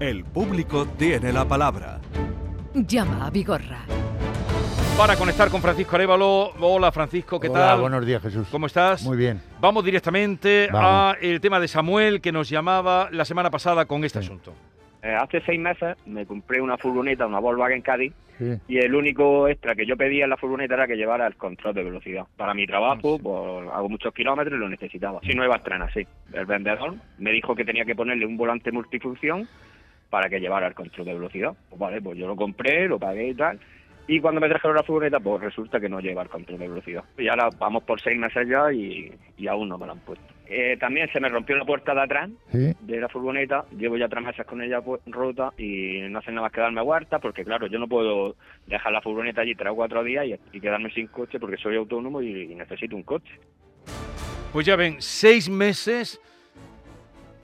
El público tiene la palabra. Llama a Vigorra. Para conectar con Francisco Arevalo. Hola Francisco, ¿qué Hola, tal? buenos días, Jesús. ¿Cómo estás? Muy bien. Vamos directamente Vamos. a el tema de Samuel que nos llamaba la semana pasada con este asunto. Eh, hace seis meses me compré una furgoneta, una Volkswagen Caddy, Sí. y el único extra que yo pedía en la furgoneta era que llevara el control de velocidad. Para mi trabajo, Sí. pues, hago muchos kilómetros y lo necesitaba. Si no iba a estrenar, sí. El vendedor me dijo que tenía que ponerle un volante multifunción para que llevara el control de velocidad. Pues vale, pues yo lo compré, lo pagué y tal. Y cuando me trajeron la furgoneta, pues resulta que no lleva el control de velocidad. Y ahora vamos por seis meses ya y, y aún no me lo han puesto. Eh, también se me rompió la puerta de atrás Sí. de la furgoneta, llevo ya tres meses con ella pu- rota y no hacen nada más que darme huerta porque claro, yo no puedo dejar la furgoneta allí tres o cuatro días y, y quedarme sin coche porque soy autónomo y, y necesito un coche. Pues ya ven, seis meses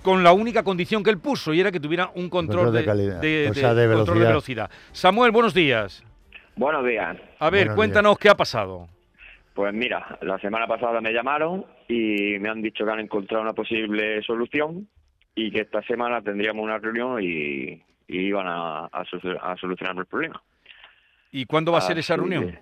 con la única condición que él puso y era que tuviera un control Control de calidad, de- o sea, de velocidad. Samuel, buenos días. Buenos días. A ver, Buenos cuéntanos qué ha pasado. Pues mira, la semana pasada me llamaron y me han dicho que han encontrado una posible solución y que esta semana tendríamos una reunión y, y iban a, a, solu- a solucionar el problema. ¿Y cuándo va a ser esa reunión? que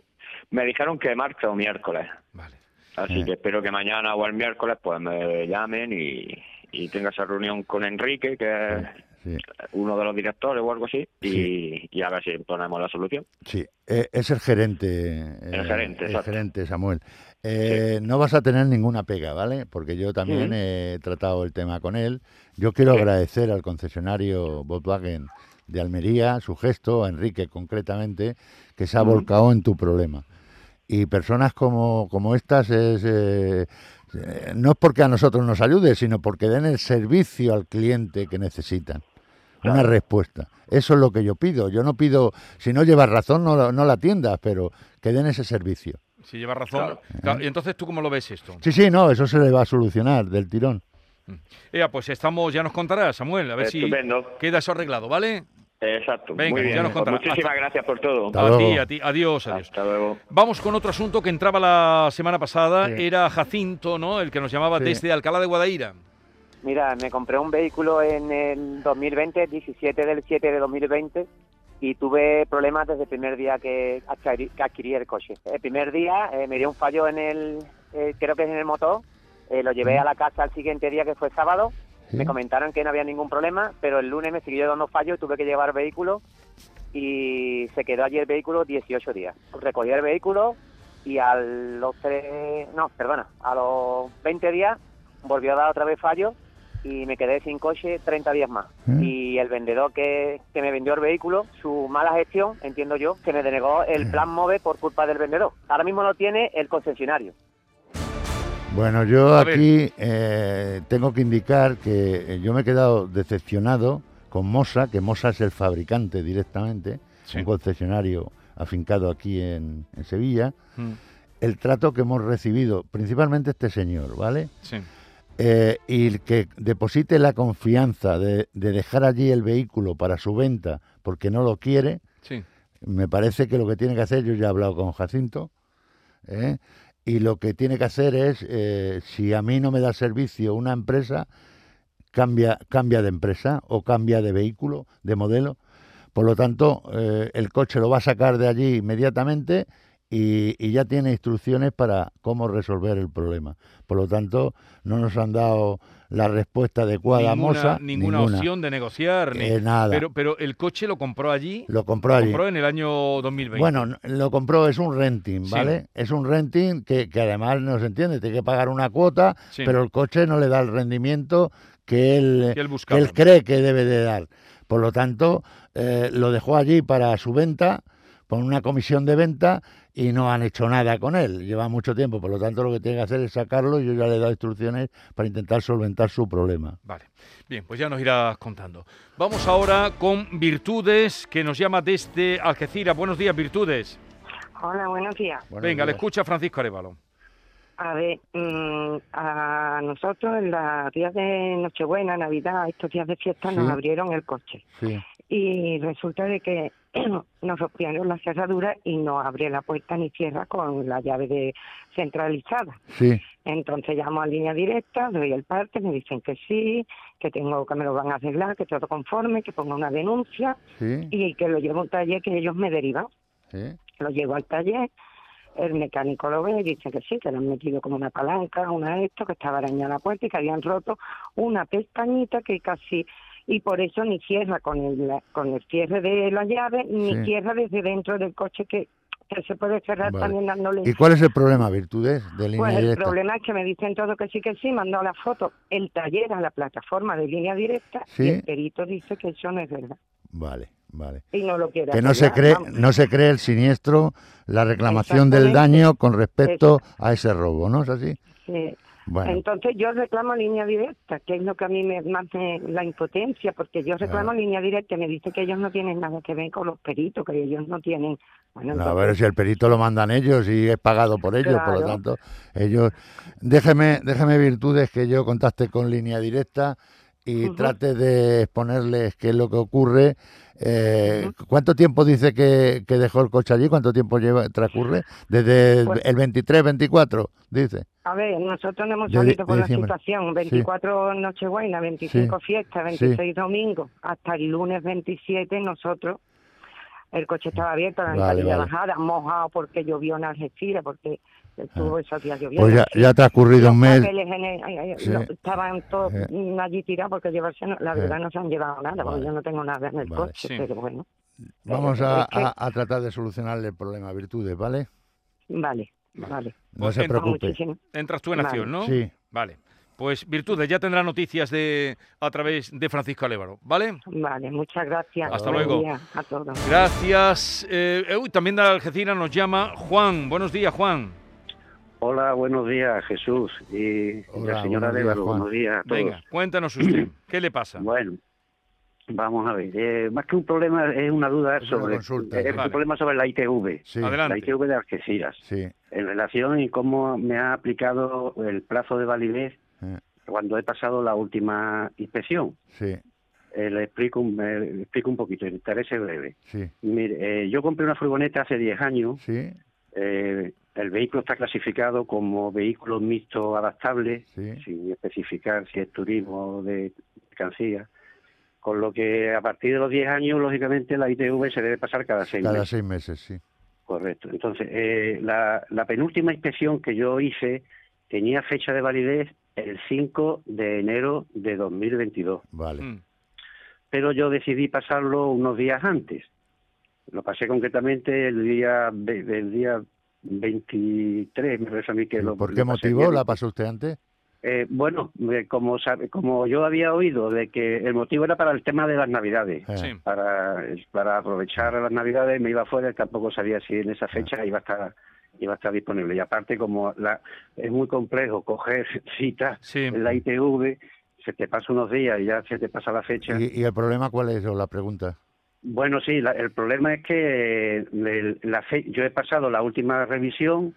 Me dijeron que marcha o miércoles. Vale. Así Eh. que espero que mañana o el miércoles pues me llamen y, y tenga esa reunión con Enrique, que es Sí. uno de los directores o algo así, y, Sí. y a ver si ponemos la solución. Sí, eh, es el gerente. El gerente, El gerente, Samuel. Eh, No vas a tener ninguna pega, ¿vale? Porque yo también he tratado el tema con él. Yo quiero agradecer al concesionario Volkswagen de Almería su gesto, a Enrique concretamente, que se ha volcado en tu problema. Y personas como, como estas es... eh, no es porque a nosotros nos ayude, sino porque den el servicio al cliente que necesitan. Una respuesta. Eso es lo que yo pido. Yo no pido, si no llevas razón, no, la- no la atiendas, pero que den ese servicio. Si lleva razón. Claro. Claro, ¿Y entonces tú cómo lo ves esto? Sí, sí, no, eso se le va a solucionar del tirón. Ea, pues estamos, ya nos contarás, Samuel, a ver si queda eso arreglado, ¿vale? Exacto. Venga, Muy ya nos Pues contará. muchísimas Hasta- gracias por todo. Hasta a luego. ti, a ti. Adiós, adiós. Hasta luego. Vamos con otro asunto que entraba la semana pasada. Sí. Era Jacinto, ¿no? El que nos llamaba Sí. desde Alcalá de Guadaira. Mira, me compré un vehículo en el 2020, 17 del 7 de 2020, y tuve problemas desde el primer día que adquirí, que adquirí el coche. El primer día eh, me dio un fallo en el, eh, creo que es en el motor, eh, lo llevé a la casa al siguiente día que fue sábado, Sí. me comentaron que no había ningún problema, pero el lunes me siguió dando fallo y tuve que llevar vehículo y se quedó allí el vehículo 18 días. Recogí el vehículo y a los tres, no, perdona, a los 20 días volvió a dar otra vez fallo y me quedé sin coche 30 días más. Y el vendedor que, que me vendió el vehículo, su mala gestión, entiendo yo, que me denegó el plan MOVE por culpa del vendedor. Ahora mismo lo tiene el concesionario. Bueno, yo A aquí eh, tengo que indicar que eh, yo me he quedado decepcionado con Mosa, que Mosa es el fabricante directamente, Sí. un concesionario afincado aquí en, en Sevilla, Mm, el trato que hemos recibido, principalmente este señor, ¿vale? Sí. Eh, y el que deposite la confianza de, de dejar allí el vehículo para su venta porque no lo quiere, Sí. me parece que lo que tiene que hacer, yo ya he hablado con Jacinto, ¿eh? Y lo que tiene que hacer es, eh, si a mí no me da servicio una empresa, cambia, cambia de empresa o cambia de vehículo, de modelo. Por lo tanto, eh, el coche lo va a sacar de allí inmediatamente y, y ya tiene instrucciones para cómo resolver el problema. Por lo tanto, no nos han dado la respuesta adecuada a Ninguna, Mosa. ninguna opción de negociar. ni- Eh, nada. Pero, pero el coche lo compró allí. Lo compró allí. compró en el año 2020. Bueno, lo compró, es un renting, Sí. ¿vale? Es un renting que, que además no se entiende, tiene que pagar una cuota, Sí. pero el coche no le da el rendimiento que él, Que él que él cree que debe de dar. Por lo tanto, eh, lo dejó allí para su venta, con una comisión de venta, y no han hecho nada con él. Lleva mucho tiempo, por lo tanto, lo que tiene que hacer es sacarlo y yo ya le he dado instrucciones para intentar solventar su problema. Vale. Bien, pues ya nos irás contando. Vamos ahora con Virtudes, que nos llama desde Algeciras. Buenos días, Virtudes. Hola, buenos días. Buenos Venga, le escucha Francisco Arevalo. A ver, mm, a nosotros en los días de Nochebuena, Navidad, estos días de fiesta, nos abrieron el coche. Sí, y resulta de que nos rompieron la cerradura y no abre la puerta ni cierra con la llave de centralizada. Sí, Entonces llamo a línea directa, doy el parte, me dicen que sí, que tengo que me lo van a arreglar, que todo conforme, que ponga una denuncia sí, y que lo llevo a un taller que ellos me derivan. sí. Lo llevo al taller, el mecánico lo ve y dice que sí, que le han metido como una palanca, una esto, que estaba arañada la puerta y que habían roto una pestañita que casi y por eso ni cierra con el con el cierre de la llave ni Sí. cierra desde dentro del coche que, que se puede cerrar Vale. también dándole ¿Y cuál es el problema, Virtudes, de línea pues el directa? problema es que me dicen todo que sí que sí, mandó la foto el taller a la plataforma de línea directa Sí. y el perito dice que eso no es verdad Vale, vale. y no lo quiere Que no se cree, vamos. no se cree el siniestro, la reclamación del daño con respecto a ese robo, ¿no es así? Sí. Bueno, Entonces yo reclamo línea directa, que es lo que a mí me más me- la impotencia, porque yo reclamo línea directa y me dice que ellos no tienen nada que ver con los peritos, que ellos no tienen... Bueno, no, a ver si el perito lo mandan ellos y es pagado por ellos, por lo tanto, ellos... Déjeme, déjeme Virtudes que yo contacte con línea directa y trate de exponerles qué es lo que ocurre. Eh, ¿Cuánto tiempo dice que, que dejó el coche allí? ¿Cuánto tiempo lleva transcurre? Desde el- Pues- el 23, 24, dice. A ver, nosotros no hemos salido por la situación. 24 Nochebuena, 25 fiestas, Sí. 26 domingo, hasta el lunes 27 nosotros, el coche estaba abierto, la Vale, ventanilla vale. bajada, mojado porque llovió en Algeciras, porque estuvo esos días lloviendo. Pues ya, ya transcurrido un mes. el- Sí. estaban todos Eh. mm, allí tirados porque llevarse, la Eh. verdad no se han llevado nada, porque Vale. yo no tengo nada en el Vale. coche, Sí. pero bueno, Vamos Pero a, es que- a- a tratar de solucionarle el problema, Virtudes, ¿vale? vale, vale. No Pues se preocupe. Muchísimo. Entras tú en Vale. acción, ¿no? Sí, Vale. Pues Virtudes, ya tendrá noticias de a través de Francisco Alévaro, ¿vale? Vale, muchas gracias. Hasta Buen luego. día a todos. Gracias. Eh, uy, también de Algeciras nos llama Juan. Buenos días, Juan. Hola, buenos días, Jesús y, Hola, la señora buenos días, Lévaro. Juan. Buenos días a todos. Venga, cuéntanos usted. ¿Qué le pasa? Bueno, vamos a ver. eh, más que un problema, es una duda Es sobre consulta, es Vale. un problema sobre la ITV. sí, Adelante. La ITV de Algeciras. sí. En relación y cómo me ha aplicado el plazo de validez eh, cuando he pasado la última inspección. Sí, Eh, le explico, un- eh, le explico un poquito, intentaré ser breve. sí, Mire, eh, yo compré una furgoneta hace 10 años. sí, Eh, el vehículo está clasificado como vehículo mixto adaptable, sí. sin especificar si es turismo o de mercancía. Con lo que a partir de los 10 años, lógicamente, la ITV se debe pasar cada seis Cada meses. seis meses, sí. Correcto. Entonces, eh, la, la penúltima inspección que yo hice tenía fecha de validez el 5 de enero de 2022. Vale. Mm, Pero yo decidí pasarlo unos días antes. Lo pasé concretamente el día, ve- el día 23, me parece a mí que lo ¿Por qué motivo bien. la pasó usted antes? Eh, bueno, eh, como sabe, como yo había oído de que el motivo era para el tema de las Navidades, Eh, Sí. para para aprovechar las Navidades me iba fuera y tampoco sabía si en esa fecha iba a estar iba a estar disponible y aparte como la es muy complejo coger citas Sí. en la ITV se te pasa unos días y ya se te pasa la fecha. ¿Y, y el problema cuál es? O la pregunta. Bueno, sí, la- el problema es que el- la fe- yo he pasado la última revisión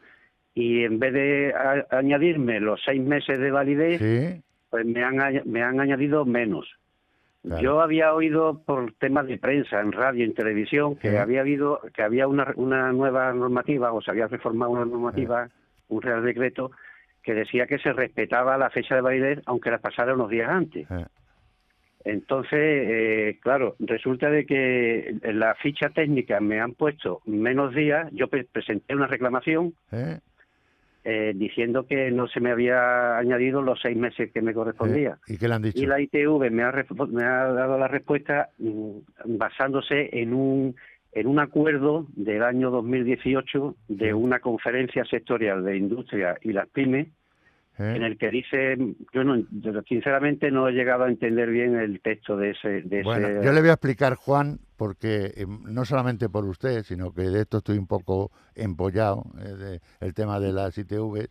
y en vez de a- añadirme los seis meses de validez, Sí, pues me han, me han añadido menos. Claro. Yo había oído por temas de prensa, en radio, en televisión, que había habido, que había una, una nueva normativa, o se había reformado una normativa, un real decreto, que decía que se respetaba la fecha de validez, aunque la pasara unos días antes. Entonces, eh, claro, resulta de que en la ficha técnica me han puesto menos días. Yo pre- presenté una reclamación eh, eh, diciendo que no se me había añadido los seis meses que me correspondía. eh. ¿Y qué le han dicho? Y la ITV me ha, me ha dado la respuesta mm, basándose en un en un acuerdo del año 2018 de una conferencia sectorial de industria y las pymes Eh, en el que dice, yo no, yo sinceramente no he llegado a entender bien el texto de ese, de Bueno, ese yo le voy a explicar, Juan, porque eh, no solamente por usted, sino que de esto estoy un poco empollado, eh, de- el tema de las ITV,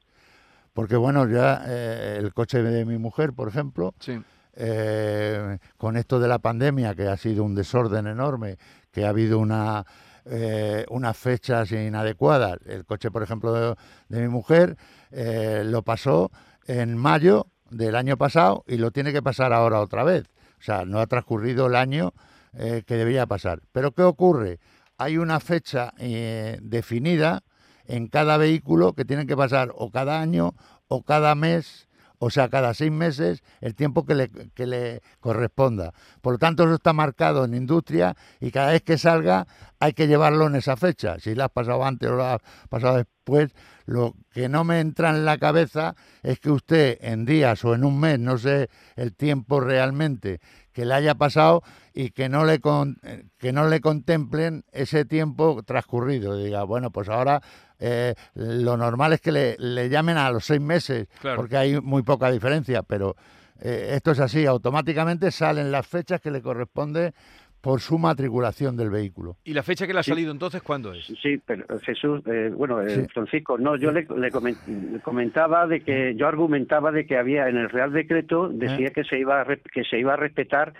porque bueno, ya eh, el coche de mi mujer, por ejemplo, Sí. eh, con esto de la pandemia, que ha sido un desorden enorme, que ha habido una eh, unas fechas inadecuadas. El coche, por ejemplo, de, de mi mujer eh, lo pasó en mayo del año pasado y lo tiene que pasar ahora otra vez. O sea, no ha transcurrido el año eh, que debería pasar. Pero ¿qué ocurre? Hay una fecha eh, definida en cada vehículo que tienen que pasar o cada año o cada mes, o sea, cada seis meses, el tiempo que le, que le corresponda. Por lo tanto, eso está marcado en industria y cada vez que salga hay que llevarlo en esa fecha. Si lo has pasado antes o lo has pasado después, lo que no me entra en la cabeza es que usted en días o en un mes, no sé el tiempo realmente que le haya pasado y que no le con- que no le contemplen ese tiempo transcurrido. Diga, bueno, pues ahora eh, lo normal es que le, le llamen a los seis meses, Claro. porque hay muy poca diferencia, pero eh, esto es así, automáticamente salen las fechas que le corresponde por su matriculación del vehículo. ¿Y la fecha que le ha Sí. salido entonces cuándo es? Sí, pero eh, Jesús, eh, bueno, eh, Sí. Francisco, no, yo le, le comen- le comentaba de que yo argumentaba de que había en el Real Decreto decía que se iba a re- que se iba a respetar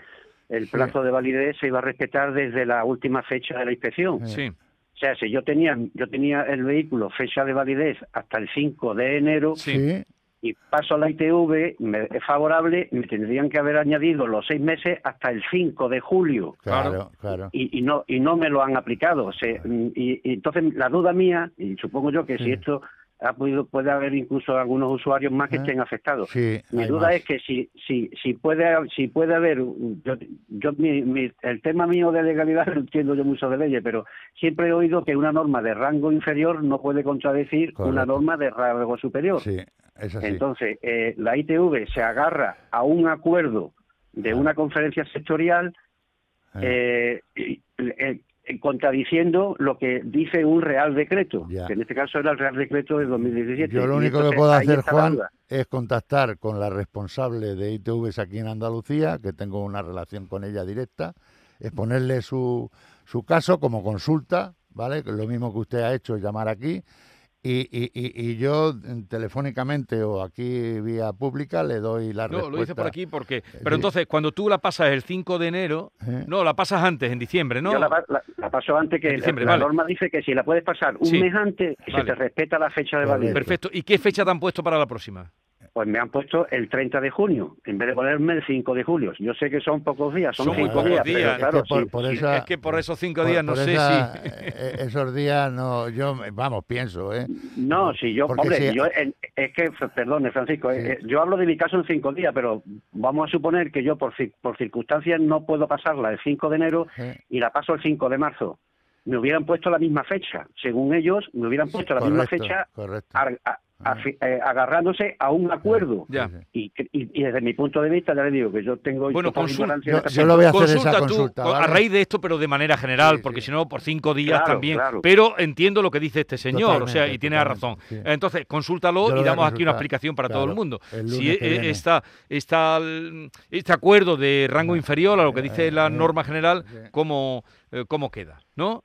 el Sí. plazo de validez se iba a respetar desde la última fecha de la inspección. Sí. O sea, si yo tenía yo tenía el vehículo fecha de validez hasta el 5 de enero Sí. Y paso a la ITV, me es favorable, me tendrían que haber añadido los seis meses hasta el 5 de julio Claro. claro, claro. y, y no y no me lo han aplicado Se- y, y entonces la duda mía y supongo yo que si esto ha podido puede haber incluso algunos usuarios más que Ah. estén afectados Sí, mi duda más. es que si si si puede si puede haber yo, yo mi- mi- el tema mío de legalidad no entiendo yo mucho de leyes pero siempre he oído que una norma de rango inferior no puede contradecir una norma de rango superior Sí, es así. entonces, eh, la ITV se agarra a un acuerdo de Ah. una conferencia sectorial eh, y- eh, eh, contradiciendo lo que dice un Real Decreto, Ya. que en este caso era el Real Decreto de 2017. Yo lo único que puedo hacer, Juan, es contactar con la responsable de ITVs aquí en Andalucía, que tengo una relación con ella directa, exponerle su, su caso como consulta, ¿vale? Lo mismo que usted ha hecho, llamar aquí. Y, y, y, y yo mm, telefónicamente o aquí vía pública le doy la No, respuesta. lo dice por aquí porque... sí. Pero entonces, cuando tú la pasas el 5 de enero... ¿Eh? No, la pasas antes, en diciembre, ¿no? Yo la, la- la paso antes que En diciembre, la vale. norma dice que si la puedes pasar un Sí. mes antes, se Vale. te respeta la fecha de Correcto. validez. Perfecto. ¿Y qué fecha te han puesto para la próxima? Pues me han puesto el 30 de junio, en vez de ponerme el 5 de julio. Yo sé que son pocos días, son, Son cinco pocos días, días. pero Es claro, que por- sí, por sí. esa- es que por esos cinco Por- días no por sé esa- si... eh, esos días no, yo, vamos, pienso, ¿eh? No, si yo, Porque hombre, si- yo, en- es que, perdone, Francisco, Sí. eh, eh, yo hablo de mi caso en cinco días, pero vamos a suponer que yo por, por circunstancias no puedo pasarla el 5 de enero y la paso el 5 de marzo. Me hubieran puesto la misma fecha. Según ellos, me hubieran puesto la misma fecha a- a- Ah. fi- eh, agarrándose a un acuerdo. Ya. Y, y- y desde mi punto de vista, ya le digo que yo tengo Bueno, total consul- ignorancia yo- lo voy a hacer Consulta esa tú, consulta, a raíz de esto, pero de manera general, Sí, porque sí. si no, por cinco días Claro, también. claro. Pero entiendo lo que dice este señor, o sea, y tiene razón. sí. Entonces, consúltalo y damos aquí una explicación para todo el mundo. el Si eh, viene. está, está el- este acuerdo de rango inferior a lo que dice la eh, norma general, sí. ¿cómo, eh, cómo queda? ¿No?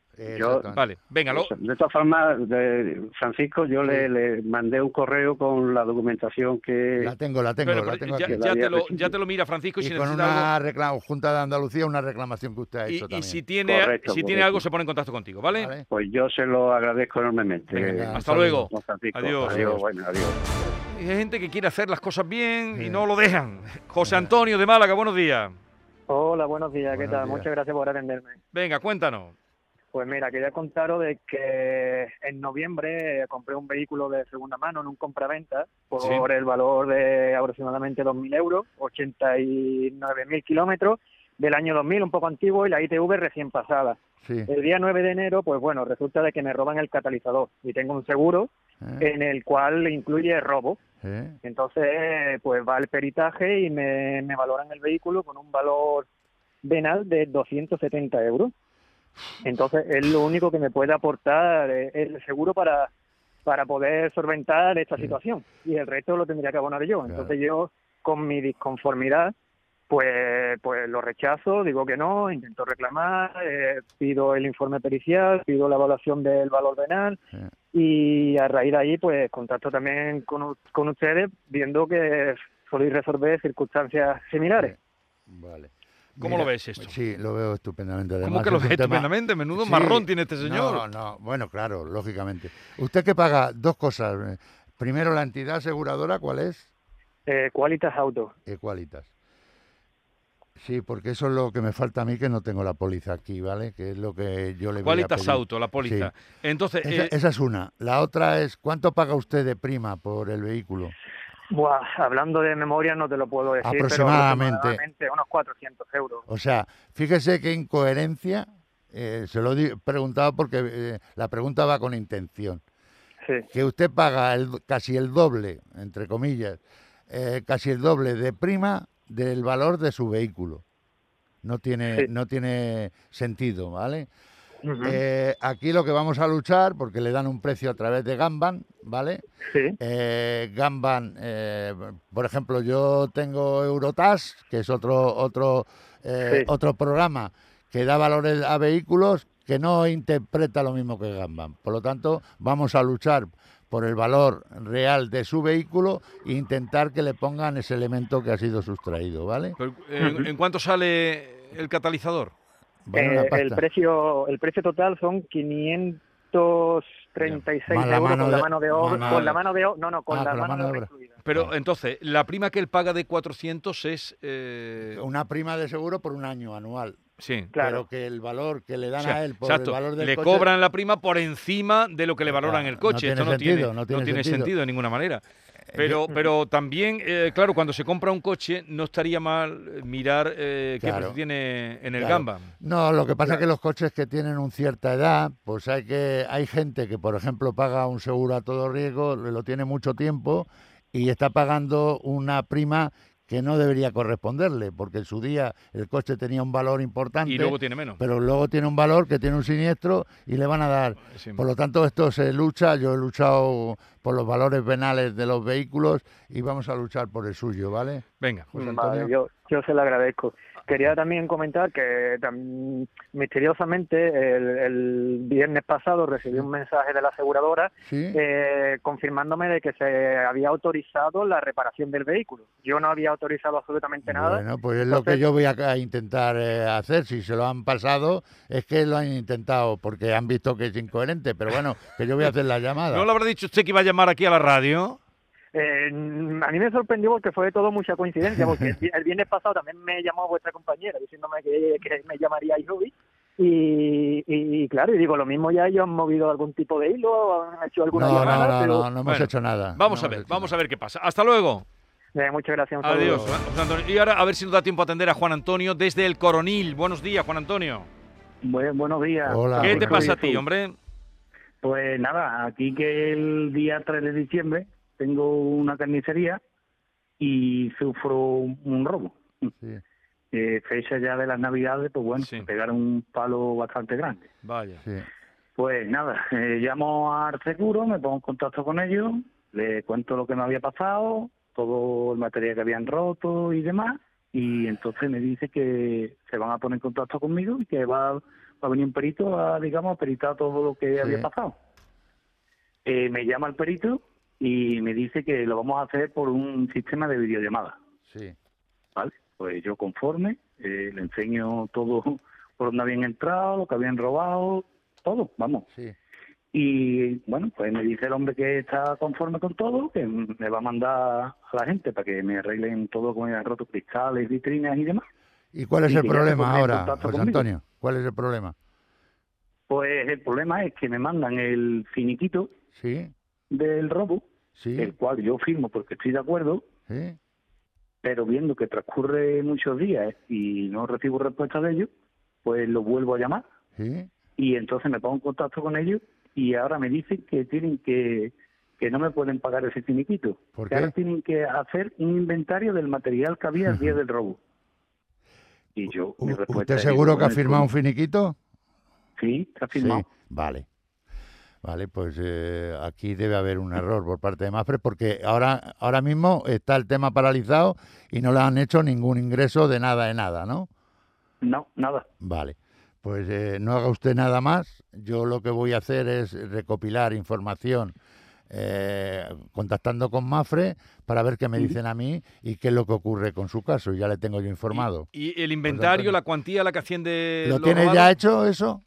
Vale, venga, lo- De todas formas, de- Francisco, yo le, le mandé un correo con la documentación que... La tengo, la tengo, pero, la pero tengo ya, aquí. aquí. ya La te lo, recibido. ya te lo mira Francisco y Y si con necesita una algo. reclama, Junta de Andalucía, una reclamación que usted ha Y, hecho y también. si tiene, Correcto, si tiene algo, se pone en contacto contigo, ¿vale? ¿Vale? Pues yo se lo agradezco enormemente. Venga, hasta luego. Francisco. Adiós. Adiós, bueno, adiós. Hay gente que quiere hacer las cosas bien y no lo dejan. José Antonio de Málaga, buenos días. Hola, buenos días, ¿qué Buenos tal? días. Muchas gracias por atenderme. Venga, cuéntanos. Pues mira, quería contaros de que en noviembre compré un vehículo de segunda mano en un compraventa por Sí. el valor de aproximadamente 2.000 euros, 89.000 kilómetros del año 2000, un poco antiguo, y la ITV recién pasada. Sí. El día 9 de enero, pues bueno, resulta de que me roban el catalizador y tengo un seguro ¿Eh? en el cual incluye robo. ¿Eh? Entonces, pues va el peritaje y me, me valoran el vehículo con un valor venal de 270 euros. Entonces, es lo único que me puede aportar eh, el seguro para, para poder solventar esta Sí. situación. Y el resto lo tendría que abonar yo. Claro. Entonces, yo, con mi disconformidad, pues, pues lo rechazo, digo que no, intento reclamar, eh, pido el informe pericial, pido la evaluación del valor venal Sí. y a raíz de ahí pues contacto también con, con ustedes viendo que soléis resolver circunstancias similares. Vale. ¿Cómo lo ves esto? Sí, lo veo estupendamente. ¿Cómo Además, que lo es ves tema- estupendamente? Menudo Sí, marrón tiene este señor. No, no, bueno, claro, lógicamente. Usted que paga dos cosas. Primero, la entidad aseguradora, ¿cuál es? Eh, Qualitas Auto. Equalitas. Sí, porque eso es lo que me falta a mí, que no tengo la póliza aquí, ¿vale? Que es lo que yo le voy a Qualitas pedir. Auto, la póliza. Entonces, Esa, eh, esa es una. La otra es, ¿cuánto paga usted de prima por el vehículo? Buah, hablando de memoria no te lo puedo decir, pero Aproximadamente. aproximadamente unos 400 euros. O sea, fíjese qué incoherencia, eh, se lo he preguntado porque eh, la pregunta va con intención. Sí. Que usted paga el, casi el doble, entre comillas, eh, casi el doble de prima del valor de su vehículo. No tiene, Sí. no tiene sentido, ¿vale? Eh, aquí lo que vamos a luchar, porque le dan un precio a través de Gamban, ¿vale? Sí. Eh, Gamban, eh, por ejemplo, yo tengo Eurotas, que es otro otro eh, Sí. otro programa que da valores a vehículos que no interpreta lo mismo que Gamban. Por lo tanto, vamos a luchar por el valor real de su vehículo e intentar que le pongan ese elemento que ha sido sustraído, ¿vale? pero, ¿en, en cuánto sale el catalizador? Eh, el precio el precio total son 536 Más la euros mano con la mano de obra, mano con la mano de obra, no, no, con Ah, la con la mano, mano de obra incluida. Pero entonces, la prima que él paga de 400 es... eh, Una prima de seguro por un año anual. sí. Claro. Pero que el valor que le dan O sea, a él por exacto, el valor del le coche- cobran la prima por encima de lo que le valoran Claro, el no coche. tiene Esto no sentido, tiene, no tiene sentido. sentido. de ninguna manera. Pero, pero también, eh, claro, cuando se compra un coche, no estaría mal mirar eh, qué Claro. precio tiene en el Claro. Gamba. No, lo que pasa es que los coches que tienen una cierta edad, pues hay que hay gente que, por ejemplo, paga un seguro a todo riesgo, lo tiene mucho tiempo y está pagando una prima que no debería corresponderle, porque en su día el coche tenía un valor importante, Y luego tiene menos. pero luego tiene un valor que tiene un siniestro y le van a dar. Sí. Por lo tanto, esto se lucha, yo he luchado por los valores penales de los vehículos y vamos a luchar por el suyo, ¿vale? Venga. José Vale, Antonio. yo, yo se lo agradezco. Quería también comentar que tam- misteriosamente el, el viernes pasado recibí un mensaje de la aseguradora Sí. eh, confirmándome de que se había autorizado la reparación del vehículo. Yo no había autorizado absolutamente nada. Bueno, pues es lo que yo voy a, a intentar eh, hacer. Si se lo han pasado, es que lo han intentado porque han visto que es incoherente. Pero bueno, que yo voy a hacer la llamada. ¿No le habrá dicho usted que iba a llamar aquí a la radio? Eh, a mí me sorprendió porque fue todo mucha coincidencia, porque el, vi- el viernes pasado también me llamó vuestra compañera diciéndome que, que me llamaría Ihobi. Y, y, claro, y digo, lo mismo ya ellos han movido algún tipo de hilo, han hecho alguna no, no, llamada, no, pero no, no hemos Bueno, hecho nada. Vamos No a ver, hemos vamos a ver qué pasa. Hasta luego. Eh, muchas gracias. Adiós, José Antonio. Y ahora a ver si nos da tiempo a atender a Juan Antonio desde el Coronil. Buenos días, Juan Antonio. Buen- buenos días. Hola. ¿Qué te pasa a ti, hombre? Pues nada, aquí que el día 3 de diciembre tengo una carnicería y sufro un, un robo. Sí. Eh, fecha ya de las navidades, pues bueno, Sí. pegaron un palo bastante grande. Vaya. Sí. Pues nada, eh, llamo al seguro, me pongo en contacto con ellos, le cuento lo que me había pasado, todo el material que habían roto y demás, y entonces me dice que se van a poner en contacto conmigo y que va, va a venir un perito a, digamos, a peritar todo lo que Sí. había pasado. Eh, me llama el perito y me dice que lo vamos a hacer por un sistema de videollamada. Sí. ¿vale? Pues yo conforme, eh, le enseño todo por donde habían entrado, lo que habían robado, todo, vamos. Sí. Y bueno, pues me dice el hombre que está conforme con todo, que me va a mandar a la gente para que me arreglen todo con el roto cristales, vitrinas y demás. ¿Y cuál es Y el problema ahora, José conmigo. Antonio? ¿Cuál es el problema? Pues el problema es que me mandan el finiquito Sí. del robo, Sí. el cual yo firmo porque estoy de acuerdo, Sí. pero viendo que transcurre muchos días y no recibo respuesta de ellos, pues lo vuelvo a llamar Sí. y entonces me pongo en contacto con ellos y ahora me dicen que tienen que que no me pueden pagar ese finiquito. ¿Por que qué? ahora tienen que hacer un inventario del material que había el día del robo. Y yo, mi respuesta ¿Usted seguro que ha firmado un finiquito? Sí, Sí. firmado. Vale. Vale, pues eh, aquí debe haber un error por parte de Mafre porque ahora, ahora mismo está el tema paralizado y no le han hecho ningún ingreso de nada de nada, ¿no? No, nada. Vale, pues eh, no haga usted nada más. Yo lo que voy a hacer es recopilar información eh, contactando con Mafre para ver qué me dicen a mí y qué es lo que ocurre con su caso. y Ya le tengo yo informado. ¿Y el inventario, la cuantía, la que hacían de... ¿Lo lo tiene robado? ya hecho eso?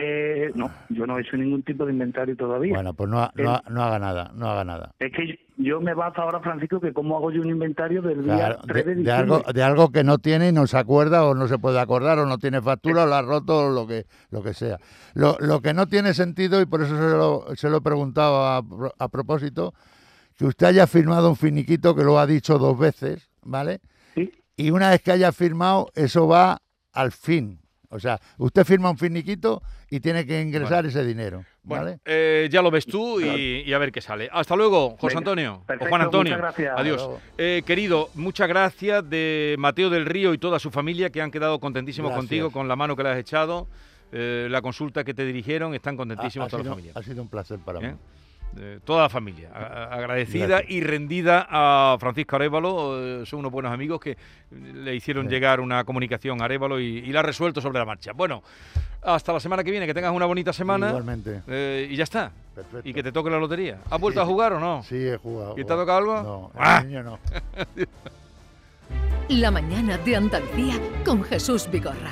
Que no, yo no he hecho ningún tipo de inventario todavía. Bueno, pues no, ha- no, ha- no haga nada, no haga nada. Es que yo me baso ahora, Francisco, que cómo hago yo un inventario del día Claro, 3 de, de, de diciembre. algo, de algo que no tiene y no se acuerda o no se puede acordar o no tiene factura o la ha roto o lo que, lo que sea. Lo, lo que no tiene sentido, y por eso se lo, se lo he preguntado a, a propósito, que usted haya firmado un finiquito que lo ha dicho dos veces, ¿vale? Sí. Y una vez que haya firmado, eso va al fin. O sea, usted firma un finiquito y tiene que ingresar ese dinero, Bueno, ¿vale? eh, ya lo ves tú y, y a ver qué sale. Hasta luego, José Antonio. o perfecto, Juan Antonio. muchas gracias. Adiós. Eh, querido, muchas gracias de Mateo del Río y toda su familia que han quedado contentísimos Gracias. contigo con la mano que le has echado. eh, la consulta que te dirigieron, están Ha, contentísimos ha toda la sido, familia. ha sido un placer para ¿eh? mí. Toda la familia, a- agradecida Gracias. y rendida a Francisco Arevalo. eh, son unos buenos amigos que le hicieron Sí. llegar una comunicación a Arevalo y, y la ha resuelto sobre la marcha. Bueno, hasta la semana que viene, que tengas una bonita semana Igualmente. eh, y ya está. Perfecto. Y que te toque la lotería. ¿Has vuelto a jugar o no? Sí, he jugado. ¿Y te ha tocado algo? No, el Ah. niño no. La mañana de Andalucía con Jesús Vigorra.